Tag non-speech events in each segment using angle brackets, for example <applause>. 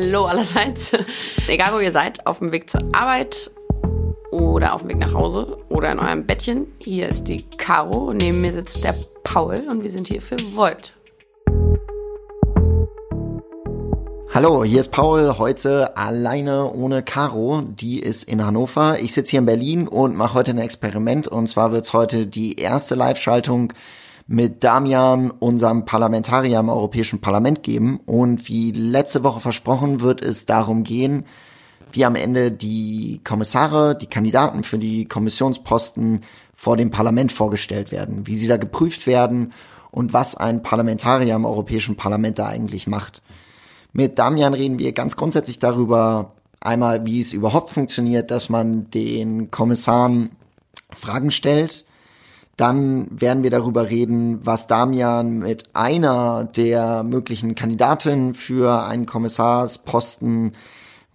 Hallo allerseits. Egal wo ihr seid, auf dem Weg zur Arbeit oder auf dem Weg nach Hause oder in eurem Bettchen, hier ist die Caro, neben mir sitzt der Paul und wir sind hier für Volt. Hallo, hier ist Paul, heute alleine ohne Caro, die ist in Hannover. Ich sitze hier in Berlin und mache heute ein Experiment und zwar wird's heute die erste Live-Schaltung mit Damian, unserem Parlamentarier im Europäischen Parlament geben. Und wie letzte Woche versprochen, wird es darum gehen, wie am Ende die Kommissare, die Kandidaten für die Kommissionsposten vor dem Parlament vorgestellt werden, wie sie da geprüft werden und was ein Parlamentarier im Europäischen Parlament da eigentlich macht. Mit Damian reden wir ganz grundsätzlich darüber, einmal, wie es überhaupt funktioniert, dass man den Kommissaren Fragen stellt, dann werden wir darüber reden, was Damian mit einer der möglichen Kandidatinnen für einen Kommissarsposten,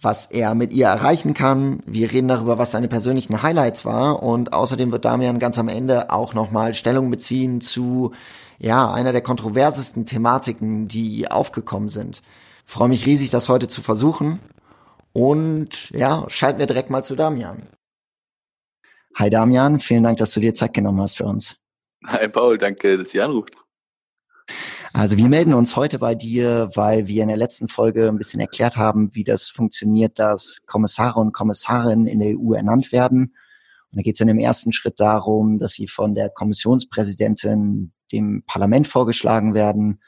was er mit ihr erreichen kann. Wir reden darüber, was seine persönlichen Highlights war und außerdem wird Damian ganz am Ende auch nochmal Stellung beziehen zu, ja, einer der kontroversesten Thematiken, die aufgekommen sind. Freue mich riesig, das heute zu versuchen und ja, schalten wir direkt mal zu Damian. Hi Damian, vielen Dank, dass du dir Zeit genommen hast für uns. Hi Paul, danke, dass ihr anruft. Also wir melden uns heute bei dir, weil wir in der letzten Folge ein bisschen erklärt haben, wie das funktioniert, dass Kommissare und Kommissarinnen in der EU ernannt werden. Und da geht es in dem ersten Schritt darum, dass sie von der Kommissionspräsidentin dem Parlament vorgeschlagen werden,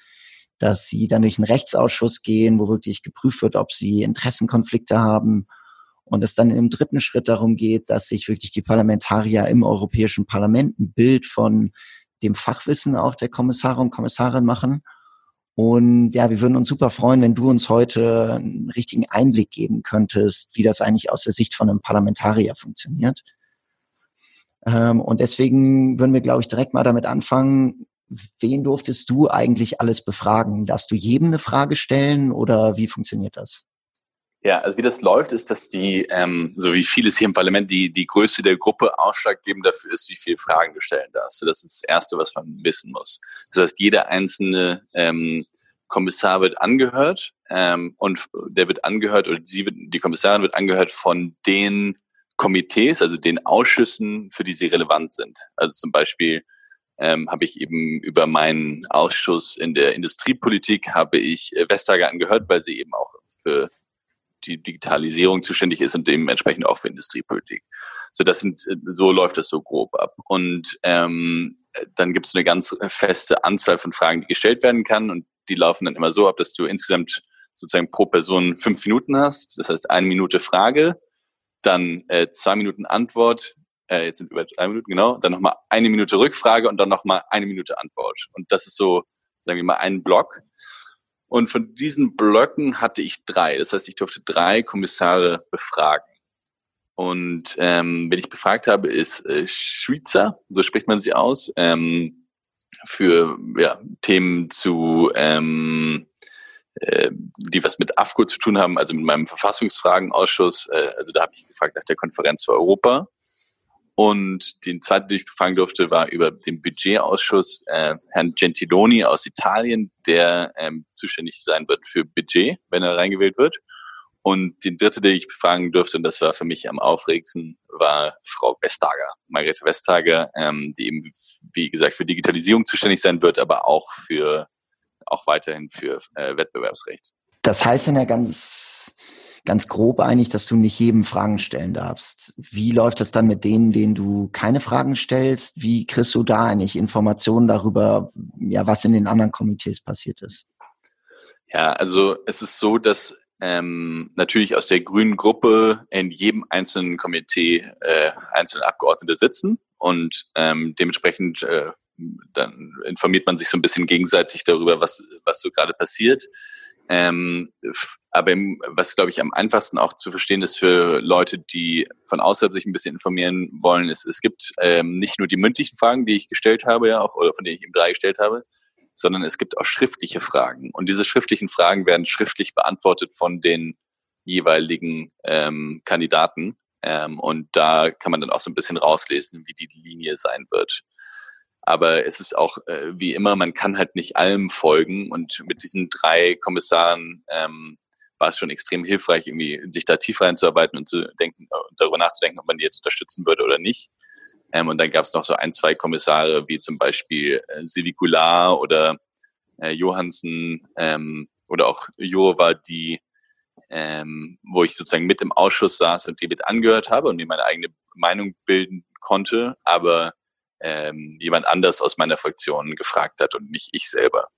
dass sie dann durch einen Rechtsausschuss gehen, wo wirklich geprüft wird, ob sie Interessenkonflikte haben und es dann im dritten Schritt darum geht, dass sich wirklich die Parlamentarier im Europäischen Parlament ein Bild von dem Fachwissen auch der Kommissare und Kommissarin machen. Und ja, wir würden uns super freuen, wenn du uns heute einen richtigen Einblick geben könntest, wie das eigentlich aus der Sicht von einem Parlamentarier funktioniert. Ähm, und deswegen würden wir, glaube ich, direkt mal damit anfangen. Wen durftest du eigentlich alles befragen? Darfst du jedem eine Frage stellen oder wie funktioniert das? Ja, also wie das läuft, ist, dass die, ähm, so wie vieles hier im Parlament, die, die Größe der Gruppe ausschlaggebend dafür ist, wie viele Fragen du stellen darfst. So, das ist das Erste, was man wissen muss. Das heißt, jeder einzelne ähm, Kommissar wird angehört ähm, und der wird angehört, oder sie wird, die Kommissarin wird angehört von den Komitees, also den Ausschüssen, für die sie relevant sind. Also zum Beispiel ähm, habe ich eben über meinen Ausschuss in der Industriepolitik, habe ich äh, Vestager angehört, weil sie eben auch für die Digitalisierung zuständig ist und dementsprechend auch für Industriepolitik. So, das sind, so läuft das so grob ab. Und ähm, dann gibt es eine ganz feste Anzahl von Fragen, die gestellt werden kann und die laufen dann immer so ab, dass du insgesamt sozusagen pro Person fünf Minuten hast. Das heißt, eine Minute Frage, dann äh, zwei Minuten Antwort, äh, jetzt sind über drei Minuten, genau, dann nochmal eine Minute Rückfrage und dann nochmal eine Minute Antwort. Und das ist so, sagen wir mal, ein Block. Und von diesen Blöcken hatte ich drei. Das heißt, ich durfte drei Kommissare befragen. Und ähm, wenn ich befragt habe, ist äh, Schweizer, so spricht man sie aus, ähm, für ja, Themen zu, ähm, äh, die was mit AFCO zu tun haben, also mit meinem Verfassungsfragenausschuss. Äh, also da habe ich gefragt nach der Konferenz für Europa. Und den zweiten, den ich befragen durfte, war über den Budgetausschuss äh, Herrn Gentiloni aus Italien, der ähm, zuständig sein wird für Budget, wenn er reingewählt wird. Und den dritten, den ich befragen durfte, und das war für mich am aufregendsten, war Frau Vestager, Margrethe Vestager, ähm, die eben, wie gesagt, für Digitalisierung zuständig sein wird, aber auch für, auch weiterhin für äh, Wettbewerbsrecht. Das heißt in der ganz ganz grob eigentlich, dass du nicht jedem Fragen stellen darfst. Wie läuft das dann mit denen, denen du keine Fragen stellst? Wie kriegst du da eigentlich Informationen darüber, ja, was in den anderen Komitees passiert ist? Ja, also es ist so, dass ähm, natürlich aus der grünen Gruppe in jedem einzelnen Komitee äh, einzelne Abgeordnete sitzen und ähm, dementsprechend äh, dann informiert man sich so ein bisschen gegenseitig darüber, was, was so gerade passiert. Ähm, aber im, was, glaube ich, am einfachsten auch zu verstehen ist für Leute, die von außerhalb sich ein bisschen informieren wollen, ist, es gibt ähm, nicht nur die mündlichen Fragen, die ich gestellt habe, ja, auch, oder von denen ich eben drei gestellt habe, sondern es gibt auch schriftliche Fragen. Und diese schriftlichen Fragen werden schriftlich beantwortet von den jeweiligen ähm, Kandidaten. Ähm, und da kann man dann auch so ein bisschen rauslesen, wie die Linie sein wird. Aber es ist auch äh, wie immer, man kann halt nicht allem folgen. Und mit diesen drei Kommissaren ähm, war es schon extrem hilfreich, irgendwie sich da tief reinzuarbeiten und zu denken, darüber nachzudenken, ob man die jetzt unterstützen würde oder nicht. Ähm, und dann gab es noch so ein, zwei Kommissare, wie zum Beispiel äh, Sylvie Goulart oder äh, Johansen ähm, oder auch Jowa, die ähm, wo ich sozusagen mit im Ausschuss saß und die mit angehört habe und mir meine eigene Meinung bilden konnte, aber ähm, jemand anders aus meiner Fraktion gefragt hat und nicht ich selber.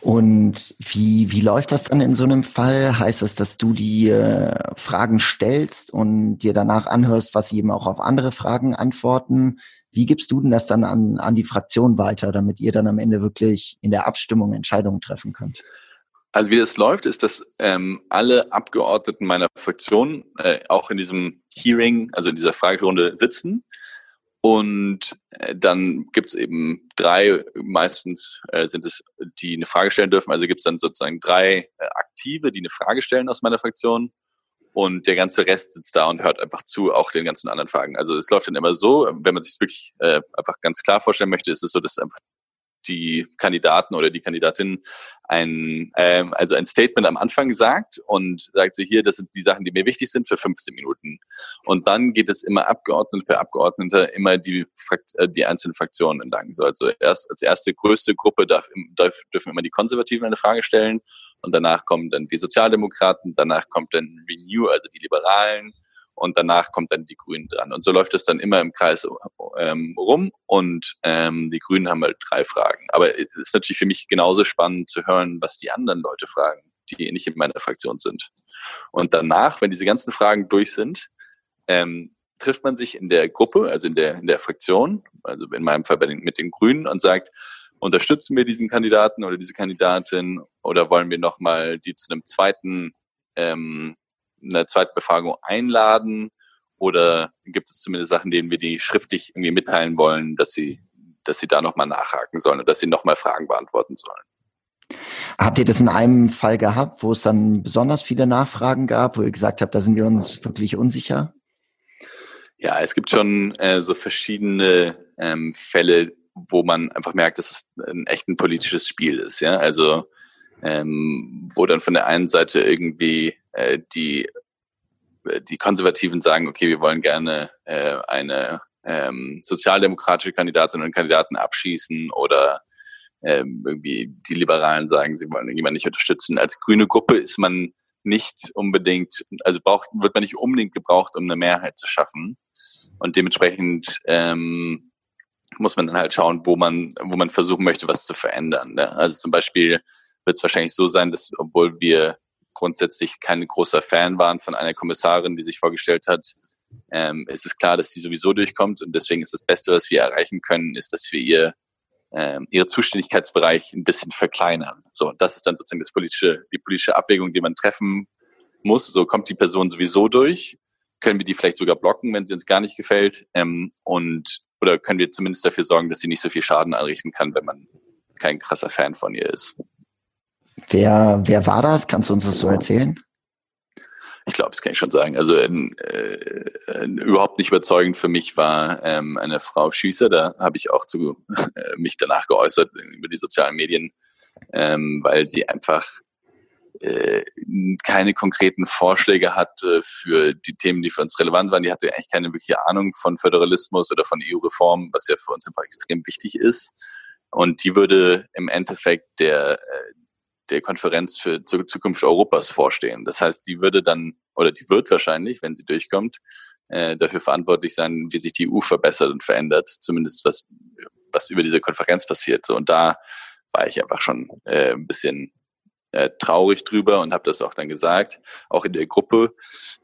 Und wie, wie läuft das dann in so einem Fall? Heißt das, dass du die äh, Fragen stellst und dir danach anhörst, was sie eben auch auf andere Fragen antworten? Wie gibst du denn das dann an, an die Fraktion weiter, damit ihr dann am Ende wirklich in der Abstimmung Entscheidungen treffen könnt? Also wie das läuft, ist, dass ähm, alle Abgeordneten meiner Fraktion äh, auch in diesem Hearing, also in dieser Fragerunde sitzen. Und äh, dann gibt es eben drei, meistens äh, sind es, die eine Frage stellen dürfen. Also gibt es dann sozusagen drei äh, Aktive, die eine Frage stellen aus meiner Fraktion. Und der ganze Rest sitzt da und hört einfach zu, auch den ganzen anderen Fragen. Also es läuft dann immer so, wenn man sich wirklich äh, einfach ganz klar vorstellen möchte, ist es so, dass einfach die Kandidaten oder die Kandidatin ein, ähm, also ein Statement am Anfang sagt und sagt so hier, das sind die Sachen, die mir wichtig sind für 15 Minuten. Und dann geht es immer Abgeordnete per Abgeordneter immer die, Frakt äh, die einzelnen Fraktionen entlang. So, also erst als erste größte Gruppe darf, darf, dürfen immer die Konservativen eine Frage stellen und danach kommen dann die Sozialdemokraten, danach kommt dann Renew, also die Liberalen, und danach kommt dann die Grünen dran. Und so läuft es dann immer im Kreis ähm, rum und ähm, die Grünen haben halt drei Fragen. Aber es ist natürlich für mich genauso spannend zu hören, was die anderen Leute fragen, die nicht in meiner Fraktion sind. Und danach, wenn diese ganzen Fragen durch sind, ähm, trifft man sich in der Gruppe, also in der, in der Fraktion, also in meinem Fall den, mit den Grünen und sagt, unterstützen wir diesen Kandidaten oder diese Kandidatin oder wollen wir nochmal die zu einem zweiten ähm, einer zweiten Befragung einladen? Oder gibt es zumindest Sachen, denen wir die schriftlich irgendwie mitteilen wollen, dass sie, dass sie da nochmal nachhaken sollen und dass sie nochmal Fragen beantworten sollen? Habt ihr das in einem Fall gehabt, wo es dann besonders viele Nachfragen gab, wo ihr gesagt habt, da sind wir uns wirklich unsicher? Ja, es gibt schon äh, so verschiedene ähm, Fälle, wo man einfach merkt, dass es ein echt ein politisches Spiel ist. Ja, also ähm, wo dann von der einen Seite irgendwie äh, die, äh, die Konservativen sagen, okay, wir wollen gerne äh, eine ähm, sozialdemokratische Kandidatin und Kandidaten abschießen oder ähm, irgendwie die Liberalen sagen, sie wollen jemanden nicht unterstützen. Als grüne Gruppe ist man nicht unbedingt, also braucht, wird man nicht unbedingt gebraucht, um eine Mehrheit zu schaffen. Und dementsprechend ähm, muss man dann halt schauen, wo man, wo man versuchen möchte, was zu verändern. Ne? Also zum Beispiel wird es wahrscheinlich so sein, dass obwohl wir grundsätzlich kein großer Fan waren von einer Kommissarin, die sich vorgestellt hat, ähm, ist es klar, dass sie sowieso durchkommt und deswegen ist das Beste, was wir erreichen können, ist, dass wir ihr ähm, ihre Zuständigkeitsbereich ein bisschen verkleinern. So, das ist dann sozusagen das politische, die politische Abwägung, die man treffen muss. So kommt die Person sowieso durch, können wir die vielleicht sogar blocken, wenn sie uns gar nicht gefällt, ähm, und oder können wir zumindest dafür sorgen, dass sie nicht so viel Schaden anrichten kann, wenn man kein krasser Fan von ihr ist. Wer, wer war das? Kannst du uns das so erzählen? Ich glaube, das kann ich schon sagen. Also äh, äh, überhaupt nicht überzeugend für mich war ähm, eine Frau Schießer. Da habe ich auch zu, äh, mich danach geäußert über die sozialen Medien, ähm, weil sie einfach äh, keine konkreten Vorschläge hatte für die Themen, die für uns relevant waren. Die hatte eigentlich keine wirkliche Ahnung von Föderalismus oder von EU-Reform, was ja für uns einfach extrem wichtig ist. Und die würde im Endeffekt der, äh, der Konferenz für zur Zukunft Europas vorstehen. Das heißt, die würde dann oder die wird wahrscheinlich, wenn sie durchkommt, äh, dafür verantwortlich sein, wie sich die EU verbessert und verändert, zumindest was was über diese Konferenz passiert. So, und da war ich einfach schon äh, ein bisschen äh, traurig drüber und habe das auch dann gesagt, auch in der Gruppe.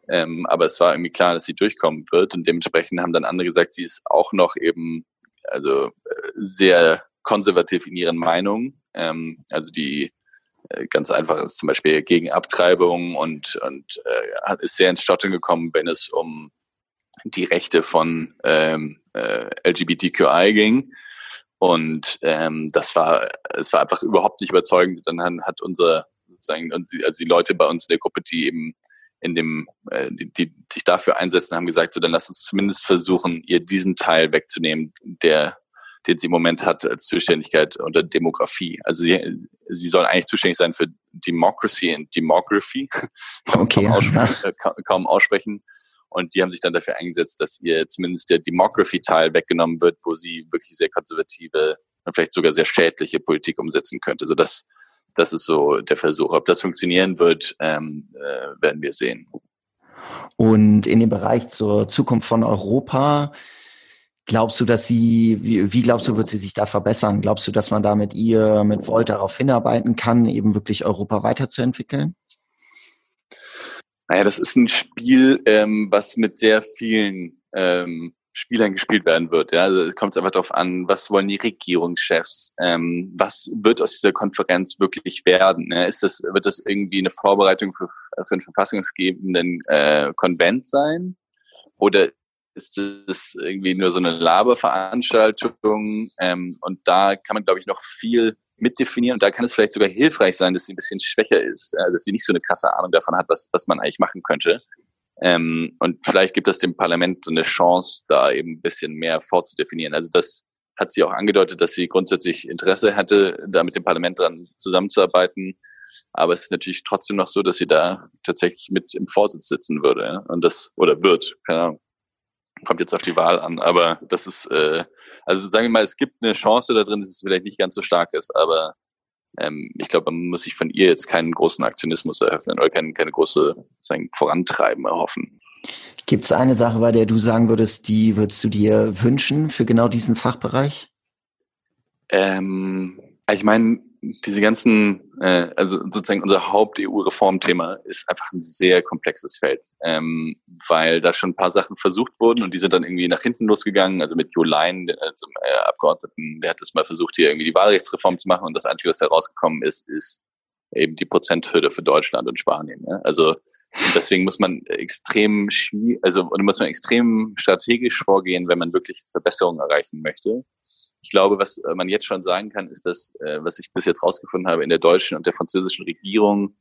Ähm, aber es war irgendwie klar, dass sie durchkommen wird und dementsprechend haben dann andere gesagt, sie ist auch noch eben also äh, sehr konservativ in ihren Meinungen. Ähm, also die ganz einfach ist zum Beispiel gegen Abtreibung und, und äh, ist sehr ins Stottern gekommen, wenn es um die Rechte von ähm, äh, LGBTQI ging. Und ähm, das war, es war einfach überhaupt nicht überzeugend. Dann hat unser, sozusagen, also die Leute bei uns in der Gruppe, die eben in dem, äh, die, die sich dafür einsetzen, haben gesagt, so dann lass uns zumindest versuchen, ihr diesen Teil wegzunehmen, der den sie im Moment hat als Zuständigkeit unter Demografie. Also sie, sie soll eigentlich zuständig sein für Democracy und Demography. <laughs> Okay. kaum, aussprechen, <laughs> kaum aussprechen. Und die haben sich dann dafür eingesetzt, dass ihr zumindest der Demography-Teil weggenommen wird, wo sie wirklich sehr konservative und vielleicht sogar sehr schädliche Politik umsetzen könnte. So das, das ist so der Versuch. Ob das funktionieren wird, ähm, äh, werden wir sehen. Und in dem Bereich zur Zukunft von Europa, glaubst du, dass sie, wie, wie glaubst du, wird sie sich da verbessern? Glaubst du, dass man da mit ihr, mit Volt darauf hinarbeiten kann, eben wirklich Europa weiterzuentwickeln? Naja, das ist ein Spiel, ähm, was mit sehr vielen ähm, Spielern gespielt werden wird. Ja, also kommt es einfach darauf an, was wollen die Regierungschefs, ähm, was wird aus dieser Konferenz wirklich werden? Ne? Ist das, wird das irgendwie eine Vorbereitung für, für einen verfassungsgebenden äh, Konvent sein? Oder ist es irgendwie nur so eine Laberveranstaltung? Ähm, und da kann man, glaube ich, noch viel mitdefinieren. Und da kann es vielleicht sogar hilfreich sein, dass sie ein bisschen schwächer ist, äh, dass sie nicht so eine krasse Ahnung davon hat, was, was man eigentlich machen könnte. Ähm, und vielleicht gibt es dem Parlament so eine Chance, da eben ein bisschen mehr vorzudefinieren. Also das hat sie auch angedeutet, dass sie grundsätzlich Interesse hatte, da mit dem Parlament dran zusammenzuarbeiten. Aber es ist natürlich trotzdem noch so, dass sie da tatsächlich mit im Vorsitz sitzen würde. Und das, oder wird, keine Ahnung. Kommt jetzt auf die Wahl an. Aber das ist, äh, also sagen wir mal, es gibt eine Chance da drin, dass es vielleicht nicht ganz so stark ist, aber ähm, ich glaube, man muss sich von ihr jetzt keinen großen Aktionismus eröffnen oder keine, keine große sagen, Vorantreiben erhoffen. Gibt es eine Sache, bei der du sagen würdest, die würdest du dir wünschen für genau diesen Fachbereich? Ähm, ich meine, diese ganzen, äh, also sozusagen unser Haupt-EU-Reformthema ist einfach ein sehr komplexes Feld, ähm, weil da schon ein paar Sachen versucht wurden und die sind dann irgendwie nach hinten losgegangen. Also mit Jo Lein, also, äh, Abgeordneten, der hat das mal versucht, hier irgendwie die Wahlrechtsreform zu machen und das Einzige, was da rausgekommen ist, ist eben die Prozenthürde für Deutschland und Spanien. Ne? Also deswegen muss man extrem also muss man extrem strategisch vorgehen, wenn man wirklich Verbesserungen erreichen möchte ich glaube, was äh, man jetzt schon sagen kann, ist, dass, äh, was ich bis jetzt rausgefunden habe, in der deutschen und der französischen Regierung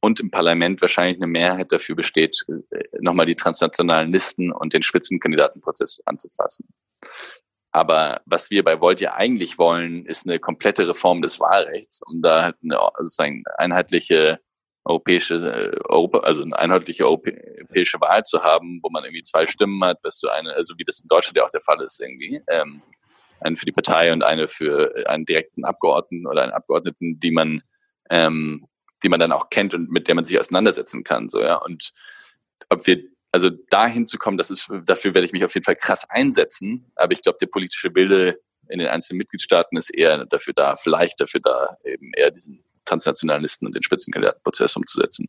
und im Parlament wahrscheinlich eine Mehrheit dafür besteht, äh, nochmal die transnationalen Listen und den Spitzenkandidatenprozess anzufassen. Aber was wir bei Volt ja eigentlich wollen, ist eine komplette Reform des Wahlrechts, um da eine sozusagen einheitliche europäische Europa, also eine einheitliche europäische Wahl zu haben, wo man irgendwie zwei Stimmen hat, was du eine, also wie das in Deutschland ja auch der Fall ist irgendwie. Ähm, eine für die Partei und eine für einen direkten Abgeordneten oder einen Abgeordneten, die man, ähm, die man dann auch kennt und mit der man sich auseinandersetzen kann. So, ja. Und ob wir, also dahin zu kommen, das ist, dafür werde ich mich auf jeden Fall krass einsetzen. Aber ich glaube, der politische Bilde in den einzelnen Mitgliedstaaten ist eher dafür da, vielleicht dafür da, eben eher diesen transnationalen Listen und den Spitzenkandidatenprozess umzusetzen.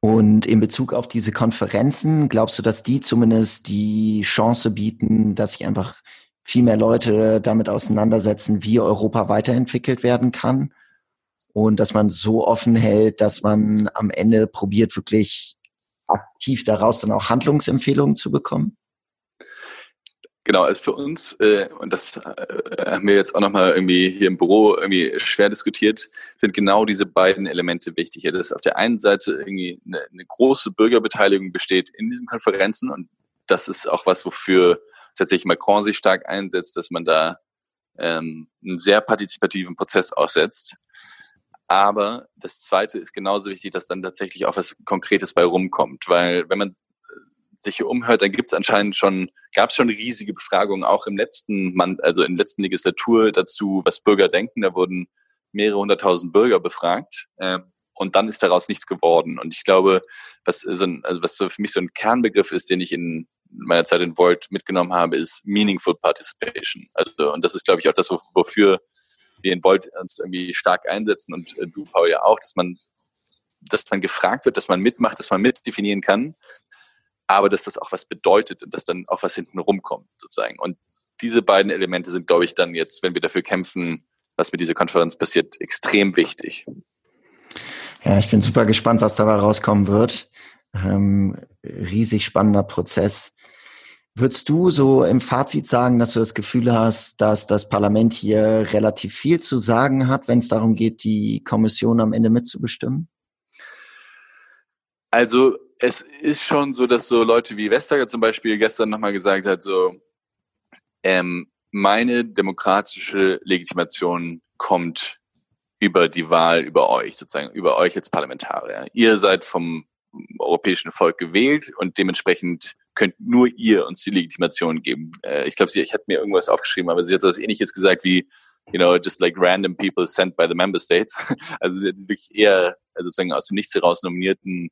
Und in Bezug auf diese Konferenzen, glaubst du, dass die zumindest die Chance bieten, dass sich einfach viel mehr Leute damit auseinandersetzen, wie Europa weiterentwickelt werden kann und dass man so offen hält, dass man am Ende probiert, wirklich aktiv daraus dann auch Handlungsempfehlungen zu bekommen? Genau, also für uns, äh, und das äh, haben wir jetzt auch nochmal irgendwie hier im Büro irgendwie schwer diskutiert, sind genau diese beiden Elemente wichtig. Dass auf der einen Seite irgendwie eine, eine große Bürgerbeteiligung besteht in diesen Konferenzen und das ist auch was, wofür tatsächlich Macron sich stark einsetzt, dass man da ähm, einen sehr partizipativen Prozess aussetzt. Aber das Zweite ist genauso wichtig, dass dann tatsächlich auch was Konkretes bei rumkommt, weil wenn man sich hier umhört, dann gibt es anscheinend schon, gab es schon riesige Befragungen auch im letzten, also in der letzten Legislatur dazu, was Bürger denken. Da wurden mehrere hunderttausend Bürger befragt. Ähm, und dann ist daraus nichts geworden. Und ich glaube, was so, ein, also was so für mich so ein Kernbegriff ist, den ich in meiner Zeit in Volt mitgenommen habe, ist Meaningful Participation. Also, und das ist, glaube ich, auch das, wofür wir in Volt uns irgendwie stark einsetzen und äh, du, Paul, ja auch, dass man, dass man gefragt wird, dass man mitmacht, dass man mitdefinieren kann, aber dass das auch was bedeutet und dass dann auch was hinten rumkommt, sozusagen. Und diese beiden Elemente sind, glaube ich, dann jetzt, wenn wir dafür kämpfen, was mit dieser Konferenz passiert, extrem wichtig. Ja, ich bin super gespannt, was dabei rauskommen wird. Ähm, riesig spannender Prozess. Würdest du so im Fazit sagen, dass du das Gefühl hast, dass das Parlament hier relativ viel zu sagen hat, wenn es darum geht, die Kommission am Ende mitzubestimmen? Also es ist schon so, dass so Leute wie Vestager zum Beispiel gestern nochmal gesagt hat, so ähm, meine demokratische Legitimation kommt über die Wahl, über euch, sozusagen, über euch als Parlamentarier. Ihr seid vom europäischen Volk gewählt und dementsprechend könnt nur ihr uns die Legitimation geben. Äh, ich glaube, sie, ich hatte mir irgendwas aufgeschrieben, aber sie hat etwas ähnliches gesagt wie, you know, just like random people sent by the member states. <laughs> Also sie hat wirklich eher also sozusagen aus dem Nichts heraus nominierten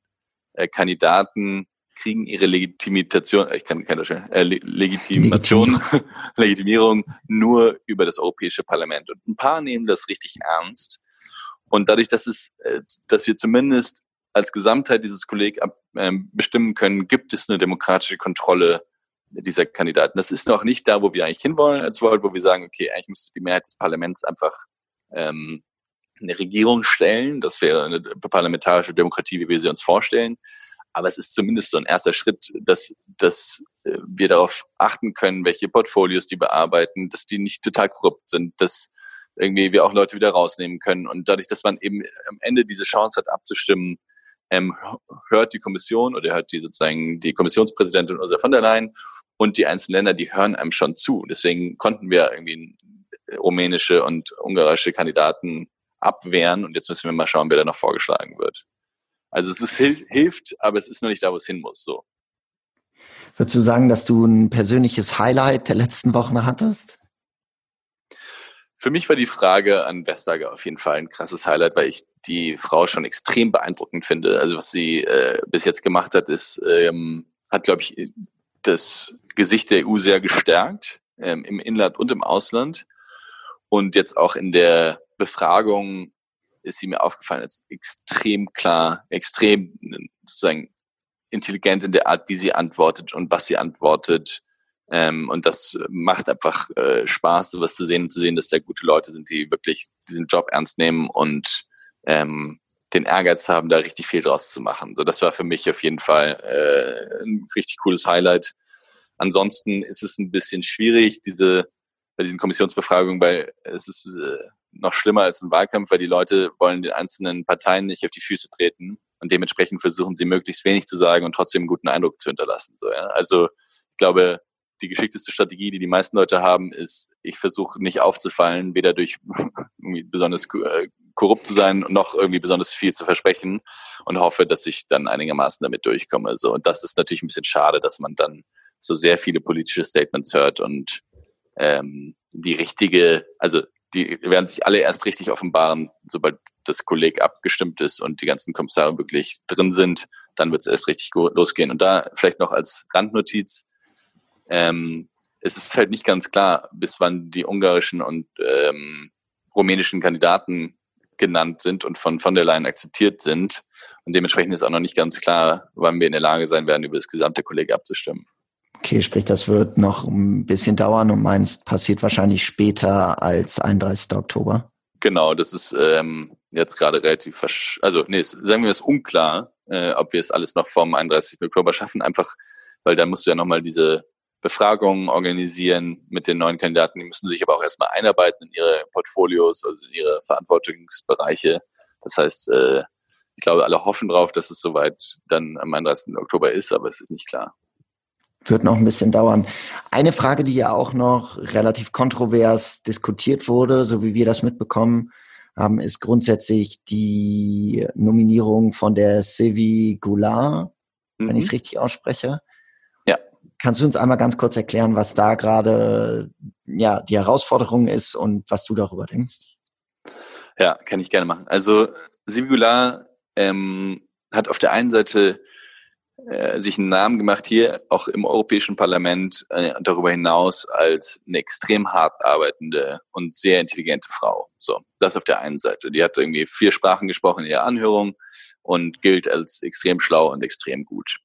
äh, Kandidaten kriegen ihre Legitimation, ich kann keine äh, Legitimation, <laughs> Legitimierung nur über das Europäische Parlament. Und ein paar nehmen das richtig ernst. Und dadurch, dass es, äh, dass wir zumindest als Gesamtheit dieses Kolleg ähm, bestimmen können, gibt es eine demokratische Kontrolle dieser Kandidaten. Das ist noch nicht da, wo wir eigentlich hinwollen als World, wo wir sagen, okay, eigentlich müsste die Mehrheit des Parlaments einfach ähm, eine Regierung stellen. Das wäre eine parlamentarische Demokratie, wie wir sie uns vorstellen. Aber es ist zumindest so ein erster Schritt, dass, dass äh, wir darauf achten können, welche Portfolios die bearbeiten, dass die nicht total korrupt sind, dass irgendwie wir auch Leute wieder rausnehmen können. Und dadurch, dass man eben am Ende diese Chance hat, abzustimmen, ähm, hört die Kommission oder hört die sozusagen die Kommissionspräsidentin Ursula von der Leyen und die einzelnen Länder, die hören einem schon zu. Deswegen konnten wir irgendwie rumänische und ungarische Kandidaten abwehren und jetzt müssen wir mal schauen, wer da noch vorgeschlagen wird. Also es ist, hilft, aber es ist noch nicht da, wo es hin muss. So. Würdest du sagen, dass du ein persönliches Highlight der letzten Wochen hattest? Für mich war die Frage an Vestager auf jeden Fall ein krasses Highlight, weil ich die Frau schon extrem beeindruckend finde. Also was sie äh, bis jetzt gemacht hat, ist, ähm, hat, glaube ich, das Gesicht der EU sehr gestärkt, ähm, im Inland und im Ausland. Und jetzt auch in der Befragung ist sie mir aufgefallen als extrem klar, extrem sozusagen intelligent in der Art, wie sie antwortet und was sie antwortet ähm, und das macht einfach äh, Spaß, sowas zu sehen und zu sehen, dass da gute Leute sind, die wirklich diesen Job ernst nehmen und ähm, den Ehrgeiz haben, da richtig viel draus zu machen. So, das war für mich auf jeden Fall äh, ein richtig cooles Highlight. Ansonsten ist es ein bisschen schwierig, diese bei diesen Kommissionsbefragungen, weil es ist äh, noch schlimmer als ein Wahlkampf, weil die Leute wollen den einzelnen Parteien nicht auf die Füße treten und dementsprechend versuchen sie möglichst wenig zu sagen und trotzdem einen guten Eindruck zu hinterlassen. So, ja? Also ich glaube, die geschickteste Strategie, die die meisten Leute haben, ist, ich versuche nicht aufzufallen, weder durch <laughs> besonders äh, korrupt zu sein noch irgendwie besonders viel zu versprechen und hoffe, dass ich dann einigermaßen damit durchkomme. So, und das ist natürlich ein bisschen schade, dass man dann so sehr viele politische Statements hört und ähm, die richtige, also die werden sich alle erst richtig offenbaren, sobald das Kolleg abgestimmt ist und die ganzen Kommissare wirklich drin sind, dann wird es erst richtig losgehen. Und da vielleicht noch als Randnotiz, ähm, es ist halt nicht ganz klar, bis wann die ungarischen und ähm, rumänischen Kandidaten genannt sind und von von der Leyen akzeptiert sind. Und dementsprechend ist auch noch nicht ganz klar, wann wir in der Lage sein werden, über das gesamte Kollege abzustimmen. Okay, sprich, das wird noch ein bisschen dauern und meinst, passiert wahrscheinlich später als 31. Oktober? Genau, das ist ähm, jetzt gerade relativ, also nee, sagen wir es unklar, äh, ob wir es alles noch vom 31. Oktober schaffen, einfach, weil da musst du ja nochmal diese Befragungen organisieren mit den neuen Kandidaten. Die müssen sich aber auch erstmal einarbeiten in ihre Portfolios, also in ihre Verantwortungsbereiche. Das heißt, äh, ich glaube, alle hoffen drauf, dass es soweit dann am 31. Oktober ist, aber es ist nicht klar. Wird noch ein bisschen dauern. Eine Frage, die ja auch noch relativ kontrovers diskutiert wurde, so wie wir das mitbekommen haben, ist grundsätzlich die Nominierung von der Sylvie Goulart, mhm. wenn ich es richtig ausspreche. Kannst du uns einmal ganz kurz erklären, was da gerade ja, die Herausforderung ist und was du darüber denkst? Ja, kann ich gerne machen. Also Sibigula ähm, hat auf der einen Seite äh, sich einen Namen gemacht hier, auch im Europäischen Parlament, äh, darüber hinaus als eine extrem hart arbeitende und sehr intelligente Frau. So, das auf der einen Seite. Die hat irgendwie vier Sprachen gesprochen in ihrer Anhörung und gilt als extrem schlau und extrem gut.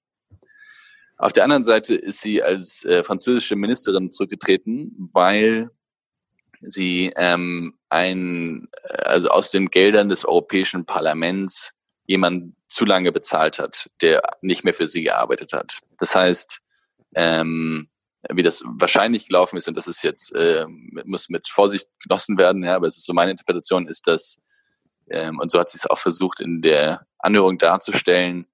Auf der anderen Seite ist sie als äh, französische Ministerin zurückgetreten, weil sie ähm, ein, äh, also aus den Geldern des Europäischen Parlaments jemand zu lange bezahlt hat, der nicht mehr für sie gearbeitet hat. Das heißt, ähm, wie das wahrscheinlich gelaufen ist, und das ist jetzt, äh, muss mit Vorsicht genossen werden, ja, aber es ist so meine Interpretation, ist, dass, ähm, und so hat sie es auch versucht in der Anhörung darzustellen,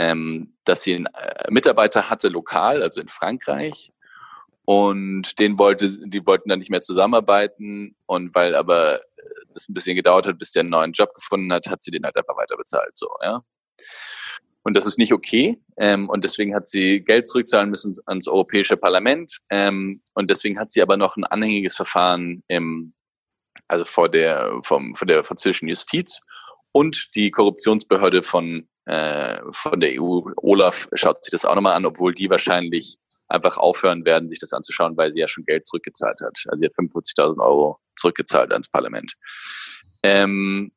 ähm, dass sie einen äh, Mitarbeiter hatte lokal, also in Frankreich, und den wollte, die wollten dann nicht mehr zusammenarbeiten und weil aber das ein bisschen gedauert hat, bis der einen neuen Job gefunden hat, hat sie den halt einfach weiter bezahlt, so, ja. Und das ist nicht okay. Ähm, und deswegen hat sie Geld zurückzahlen müssen ans Europäische Parlament. Ähm, und deswegen hat sie aber noch ein anhängiges Verfahren im, also vor der, vom, von der französischen Justiz. Und die Korruptionsbehörde von, äh, von der EU, Olaf, schaut sich das auch nochmal an, obwohl die wahrscheinlich einfach aufhören werden, sich das anzuschauen, weil sie ja schon Geld zurückgezahlt hat. Also sie hat 45.000 Euro zurückgezahlt ans Parlament. Ähm,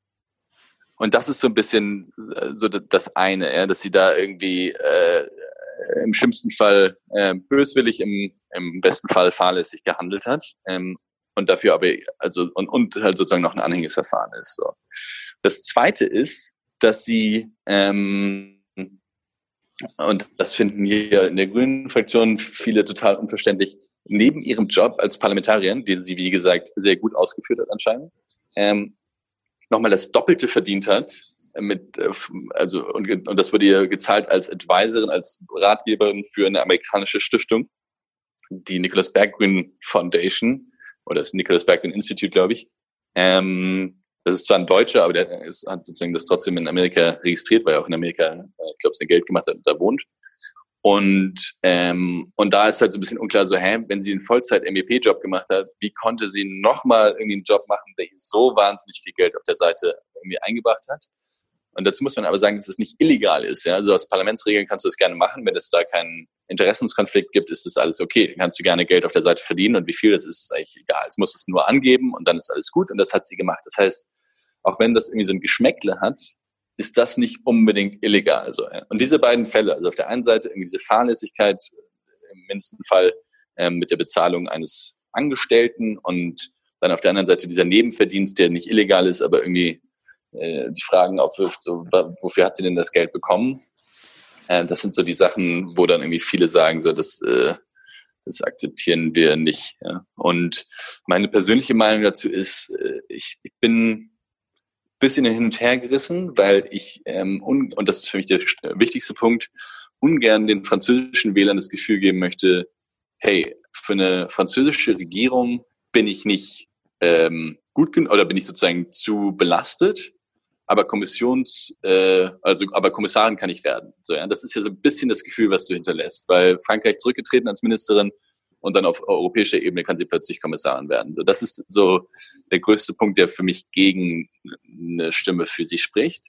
und das ist so ein bisschen äh, so das eine, ja, dass sie da irgendwie äh, im schlimmsten Fall äh, böswillig, im, im besten Fall fahrlässig gehandelt hat. Ähm, und dafür aber, also, und, und halt sozusagen noch ein Anhängesverfahren ist. So. Das zweite ist, dass sie ähm, und das finden hier in der grünen Fraktion viele total unverständlich, neben ihrem Job als Parlamentarierin, den sie, wie gesagt, sehr gut ausgeführt hat anscheinend, ähm, nochmal das Doppelte verdient hat, mit, äh, also, und, und das wurde ihr gezahlt als Advisorin, als Ratgeberin für eine amerikanische Stiftung, die Nicholas Berggren Foundation, oder das Nicholas Berggren Institute, glaube ich. Ähm, das ist zwar ein Deutscher, aber der ist, hat sozusagen das trotzdem in Amerika registriert, weil er auch in Amerika, äh, ich glaube, sein Geld gemacht hat und da wohnt. Und, ähm, und da ist halt so ein bisschen unklar, so, hä, wenn sie einen Vollzeit-MEP-Job gemacht hat, wie konnte sie nochmal irgendwie einen Job machen, der so wahnsinnig viel Geld auf der Seite irgendwie eingebracht hat? Und dazu muss man aber sagen, dass es nicht illegal ist. Ja? Also aus Parlamentsregeln kannst du das gerne machen. Wenn es da keinen Interessenskonflikt gibt, ist das alles okay. Dann kannst du gerne Geld auf der Seite verdienen und wie viel das ist, ist eigentlich egal. Es muss es nur angeben und dann ist alles gut und das hat sie gemacht. Das heißt, auch wenn das irgendwie so ein Geschmäckle hat, ist das nicht unbedingt illegal. Also, und diese beiden Fälle, also auf der einen Seite irgendwie diese Fahrlässigkeit, im mindesten Fall ähm, mit der Bezahlung eines Angestellten und dann auf der anderen Seite dieser Nebenverdienst, der nicht illegal ist, aber irgendwie äh, die Fragen aufwirft, so, wofür hat sie denn das Geld bekommen? Äh, das sind so die Sachen, wo dann irgendwie viele sagen, so, das, äh, das akzeptieren wir nicht. Ja. Und meine persönliche Meinung dazu ist, äh, ich, ich bin bisschen hin und her gerissen, weil ich, ähm, un und das ist für mich der wichtigste Punkt, ungern den französischen Wählern das Gefühl geben möchte, hey, für eine französische Regierung bin ich nicht ähm, gut genug oder bin ich sozusagen zu belastet, aber Kommissions, äh, also aber Kommissarin kann ich werden. So, ja, das ist ja so ein bisschen das Gefühl, was du hinterlässt, weil Frankreich zurückgetreten als Ministerin und dann auf europäischer Ebene kann sie plötzlich Kommissarin werden. So, das ist so der größte Punkt, der für mich gegen eine Stimme für sie spricht.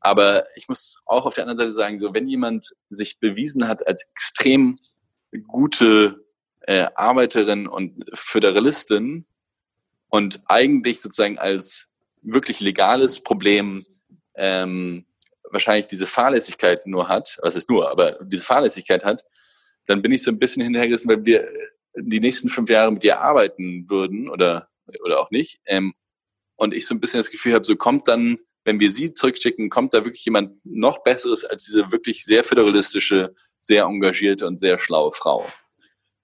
Aber ich muss auch auf der anderen Seite sagen, so wenn jemand sich bewiesen hat als extrem gute äh, Arbeiterin und Föderalistin und eigentlich sozusagen als wirklich legales Problem ähm, wahrscheinlich diese Fahrlässigkeit nur hat, was ist nur, aber diese Fahrlässigkeit hat, dann bin ich so ein bisschen hinterhergerissen, weil wir die nächsten fünf Jahre mit dir arbeiten würden oder, oder auch nicht. Ähm, und ich so ein bisschen das Gefühl habe, so kommt dann, wenn wir sie zurückschicken, kommt da wirklich jemand noch Besseres als diese wirklich sehr föderalistische, sehr engagierte und sehr schlaue Frau.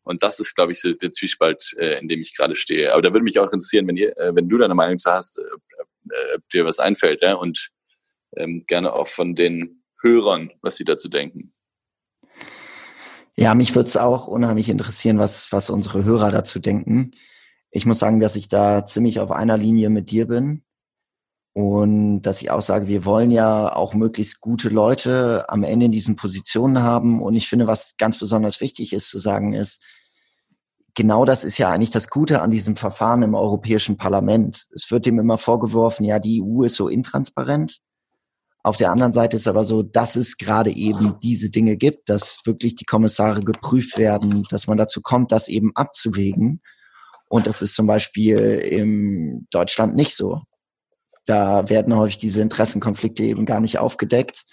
Und das ist, glaube ich, so der Zwiespalt, äh, in dem ich gerade stehe. Aber da würde mich auch interessieren, wenn, ihr, äh, wenn du deine Meinung zu hast, äh, ob dir was einfällt, ja? und ähm, gerne auch von den Hörern, was sie dazu denken. Ja, mich würde es auch unheimlich interessieren, was, was unsere Hörer dazu denken. Ich muss sagen, dass ich da ziemlich auf einer Linie mit dir bin. Und dass ich auch sage, wir wollen ja auch möglichst gute Leute am Ende in diesen Positionen haben. Und ich finde, was ganz besonders wichtig ist zu sagen, ist, genau das ist ja eigentlich das Gute an diesem Verfahren im Europäischen Parlament. Es wird dem immer vorgeworfen, ja, die EU ist so intransparent. Auf der anderen Seite ist aber so, dass es gerade eben diese Dinge gibt, dass wirklich die Kommissare geprüft werden, dass man dazu kommt, das eben abzuwägen. Und das ist zum Beispiel in Deutschland nicht so. Da werden häufig diese Interessenkonflikte eben gar nicht aufgedeckt.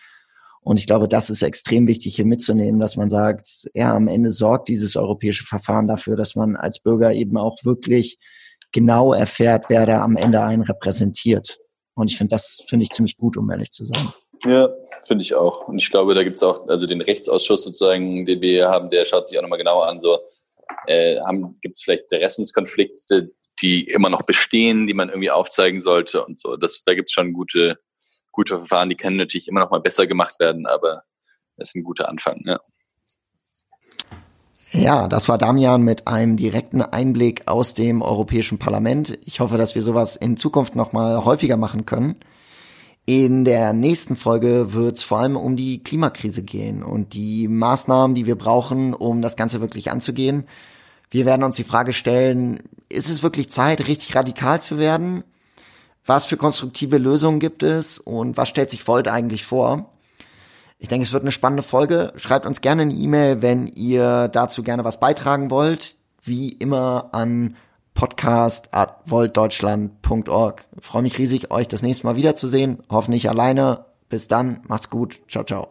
Und ich glaube, das ist extrem wichtig hier mitzunehmen, dass man sagt, ja, am Ende sorgt dieses europäische Verfahren dafür, dass man als Bürger eben auch wirklich genau erfährt, wer da am Ende einen repräsentiert. Und ich finde, das finde ich ziemlich gut, um ehrlich zu sein. Ja, finde ich auch. Und ich glaube, da gibt es auch, also den Rechtsausschuss sozusagen, den wir haben, der schaut sich auch nochmal genauer an, so äh, gibt es vielleicht Interessenskonflikte, die immer noch bestehen, die man irgendwie aufzeigen sollte und so. Das, da gibt es schon gute, gute Verfahren, die können natürlich immer noch mal besser gemacht werden, aber das ist ein guter Anfang, ja. Ja, das war Damian mit einem direkten Einblick aus dem Europäischen Parlament. Ich hoffe, dass wir sowas in Zukunft nochmal häufiger machen können. In der nächsten Folge wird es vor allem um die Klimakrise gehen und die Maßnahmen, die wir brauchen, um das Ganze wirklich anzugehen. Wir werden uns die Frage stellen, ist es wirklich Zeit, richtig radikal zu werden? Was für konstruktive Lösungen gibt es und was stellt sich Volt eigentlich vor? Ich denke, es wird eine spannende Folge. Schreibt uns gerne eine E-Mail, wenn ihr dazu gerne was beitragen wollt. Wie immer an podcast.voltdeutschland.org. Freue mich riesig, euch das nächste Mal wiederzusehen. Hoffentlich alleine. Bis dann. Macht's gut. Ciao, ciao.